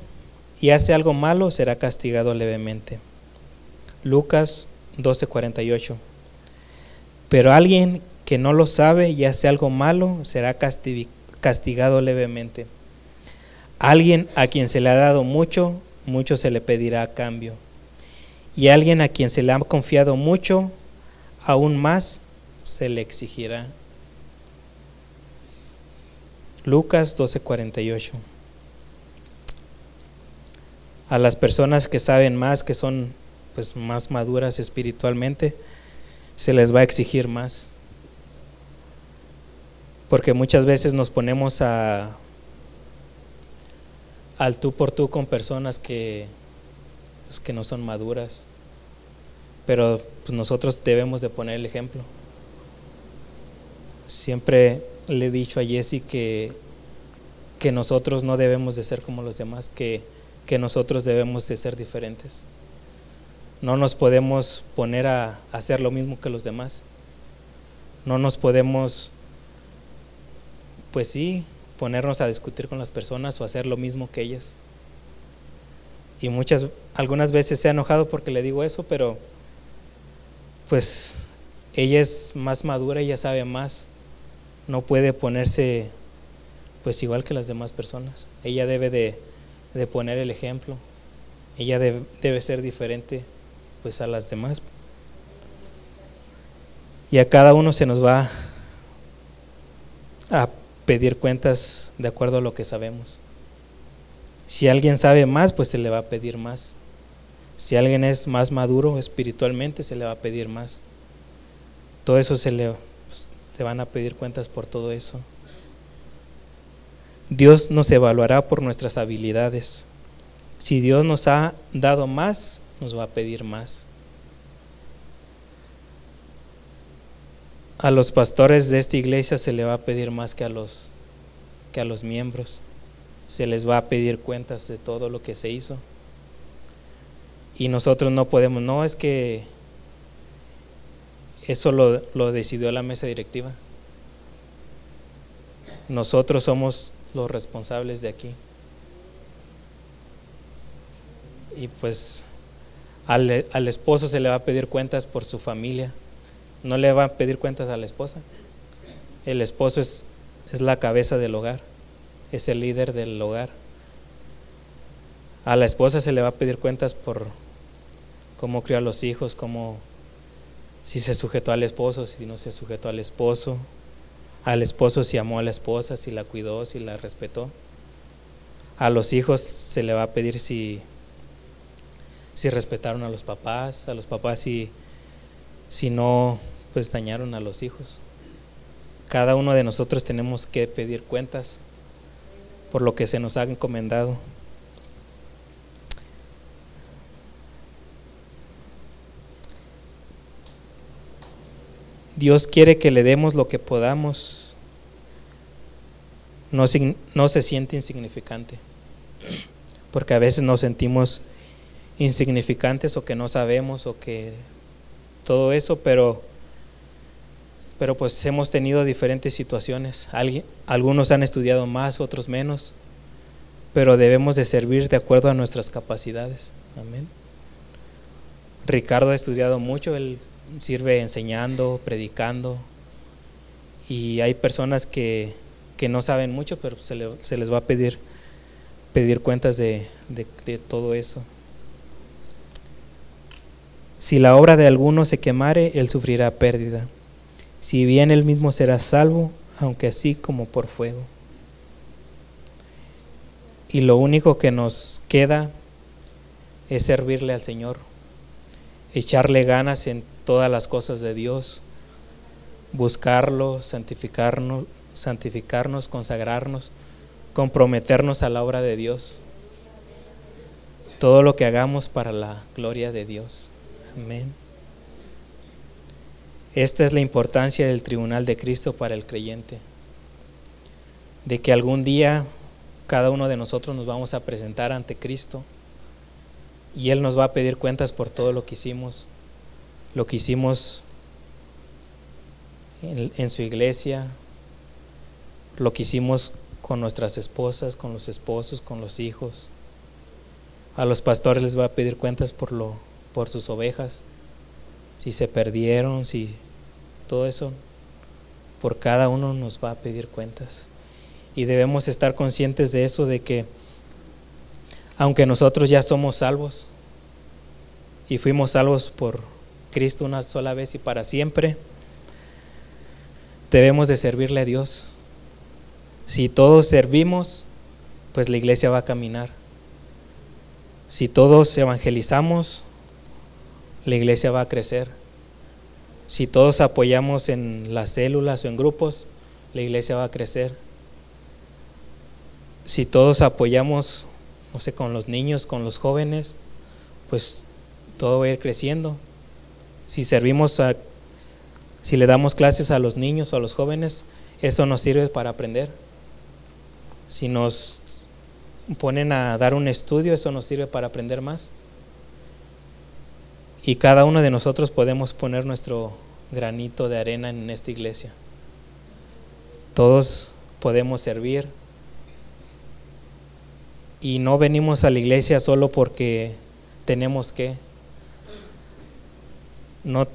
y hace algo malo, será castigado levemente. Lucas 12:48. Pero alguien que no lo sabe y hace algo malo, será castigado levemente. Alguien a quien se le ha dado mucho, mucho se le pedirá a cambio. Y alguien a quien se le ha confiado mucho, aún más se le exigirá. Lucas 12:48. A las personas que saben más, que son pues más maduras espiritualmente, se les va a exigir más. Porque muchas veces nos ponemos a al tú por tú con personas que, pues, que no son maduras. Pero pues, nosotros debemos de poner el ejemplo. Siempre le he dicho a Jesse que, que nosotros no debemos de ser como los demás, que, que nosotros debemos de ser diferentes. No nos podemos poner a hacer lo mismo que los demás. No nos podemos, pues sí, ponernos a discutir con las personas o hacer lo mismo que ellas. Y muchas, algunas veces se ha enojado porque le digo eso, pero pues ella es más madura, ella sabe más, no puede ponerse pues igual que las demás personas. Ella debe de, de poner el ejemplo, ella debe, debe ser diferente pues a las demás. Y a cada uno se nos va a pedir cuentas de acuerdo a lo que sabemos. Si alguien sabe más, pues se le va a pedir más. Si alguien es más maduro espiritualmente, se le va a pedir más. Todo eso se le, pues, van a pedir cuentas por todo eso. Dios nos evaluará por nuestras habilidades. Si Dios nos ha dado más, nos va a pedir más. a los pastores de esta iglesia se le va a pedir más que a los que a los miembros. Se les va a pedir cuentas de todo lo que se hizo. Y nosotros no podemos, no es que eso lo, lo decidió la mesa directiva. Nosotros somos los responsables de aquí. Y pues al, al esposo se le va a pedir cuentas por su familia no le va a pedir cuentas a la esposa. El esposo es, es la cabeza del hogar, es el líder del hogar. A la esposa se le va a pedir cuentas por cómo crió a los hijos, cómo si se sujetó al esposo, si no se sujetó al esposo, al esposo si amó a la esposa, si la cuidó, si la respetó. A los hijos se le va a pedir si, si respetaron a los papás, a los papás si si no, pues dañaron a los hijos. Cada uno de nosotros tenemos que pedir cuentas por lo que se nos ha encomendado. Dios quiere que le demos lo que podamos. No, no se siente insignificante, porque a veces nos sentimos insignificantes o que no sabemos o que todo eso, pero, pero pues hemos tenido diferentes situaciones. algunos han estudiado más, otros menos, pero debemos de servir de acuerdo a nuestras capacidades. Amén. Ricardo ha estudiado mucho, él sirve enseñando, predicando, y hay personas que, que no saben mucho, pero se, les va a pedir, pedir cuentas de todo eso. Si la obra de alguno se quemare, él sufrirá pérdida. Si bien él mismo será salvo, aunque así como por fuego. Y lo único que nos queda es servirle al Señor, echarle ganas en todas las cosas de Dios, buscarlo, santificarnos, santificarnos, consagrarnos, comprometernos a la obra de Dios. Todo lo que hagamos para la gloria de Dios. Amén. Esta es la importancia del tribunal de Cristo para el creyente. De que algún día cada uno de nosotros nos vamos a presentar ante Cristo y Él nos va a pedir cuentas por todo lo que hicimos, lo que hicimos en, su iglesia, lo que hicimos con nuestras esposas, con los esposos, con los hijos. A los pastores les va a pedir cuentas por lo por sus ovejas, si se perdieron, si todo eso por cada uno nos va a pedir cuentas. Y debemos estar conscientes de eso de que aunque nosotros ya somos salvos y fuimos salvos por Cristo una sola vez y para siempre, debemos de servirle a Dios. Si todos servimos, pues la iglesia va a caminar. Si todos evangelizamos, la iglesia va a crecer. Si todos apoyamos en las células o en grupos, la iglesia va a crecer. Si todos apoyamos no sé, con los niños, con los jóvenes, pues todo va a ir creciendo. Si servimos a, si le damos clases a los niños o a los jóvenes, eso nos sirve para aprender. Si nos ponen a dar un estudio, eso nos sirve para aprender más. Y cada uno de nosotros podemos poner nuestro granito de arena en esta iglesia. Todos podemos servir, y no venimos a la iglesia solo porque tenemos que. No,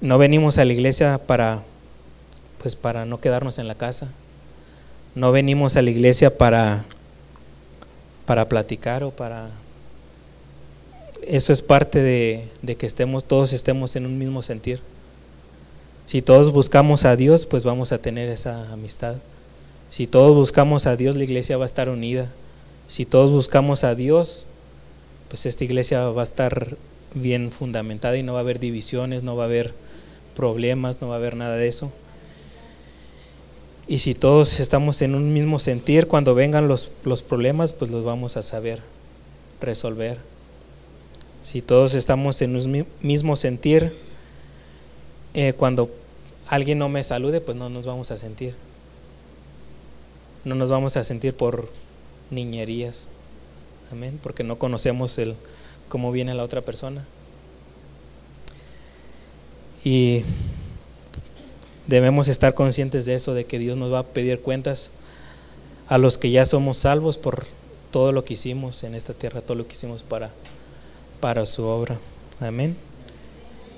no venimos a la iglesia para pues para no quedarnos en la casa. No venimos a la iglesia para para platicar o para eso es parte de, que estemos todos estemos en un mismo sentir. Si todos buscamos a Dios, pues vamos a tener esa amistad. Si todos buscamos a Dios, la iglesia va a estar unida. Si todos buscamos a Dios, pues esta iglesia va a estar bien fundamentada y no va a haber divisiones, no va a haber problemas, no va a haber nada de eso. Y si todos estamos en un mismo sentir, cuando vengan los, los problemas, pues los vamos a saber resolver. Si todos estamos en un mismo sentir, eh, cuando alguien no me salude, pues no nos vamos a sentir. No nos vamos a sentir por niñerías. Amén, porque no conocemos el cómo viene la otra persona. Y debemos estar conscientes de eso, de que Dios nos va a pedir cuentas a los que ya somos salvos por todo lo que hicimos en esta tierra, todo lo que hicimos para, para su obra. Amén.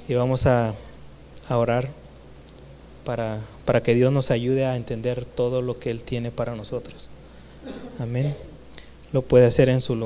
Y vamos a, orar para, para que Dios nos ayude a entender todo lo que Él tiene para nosotros. Amén. Lo puede hacer en su lugar.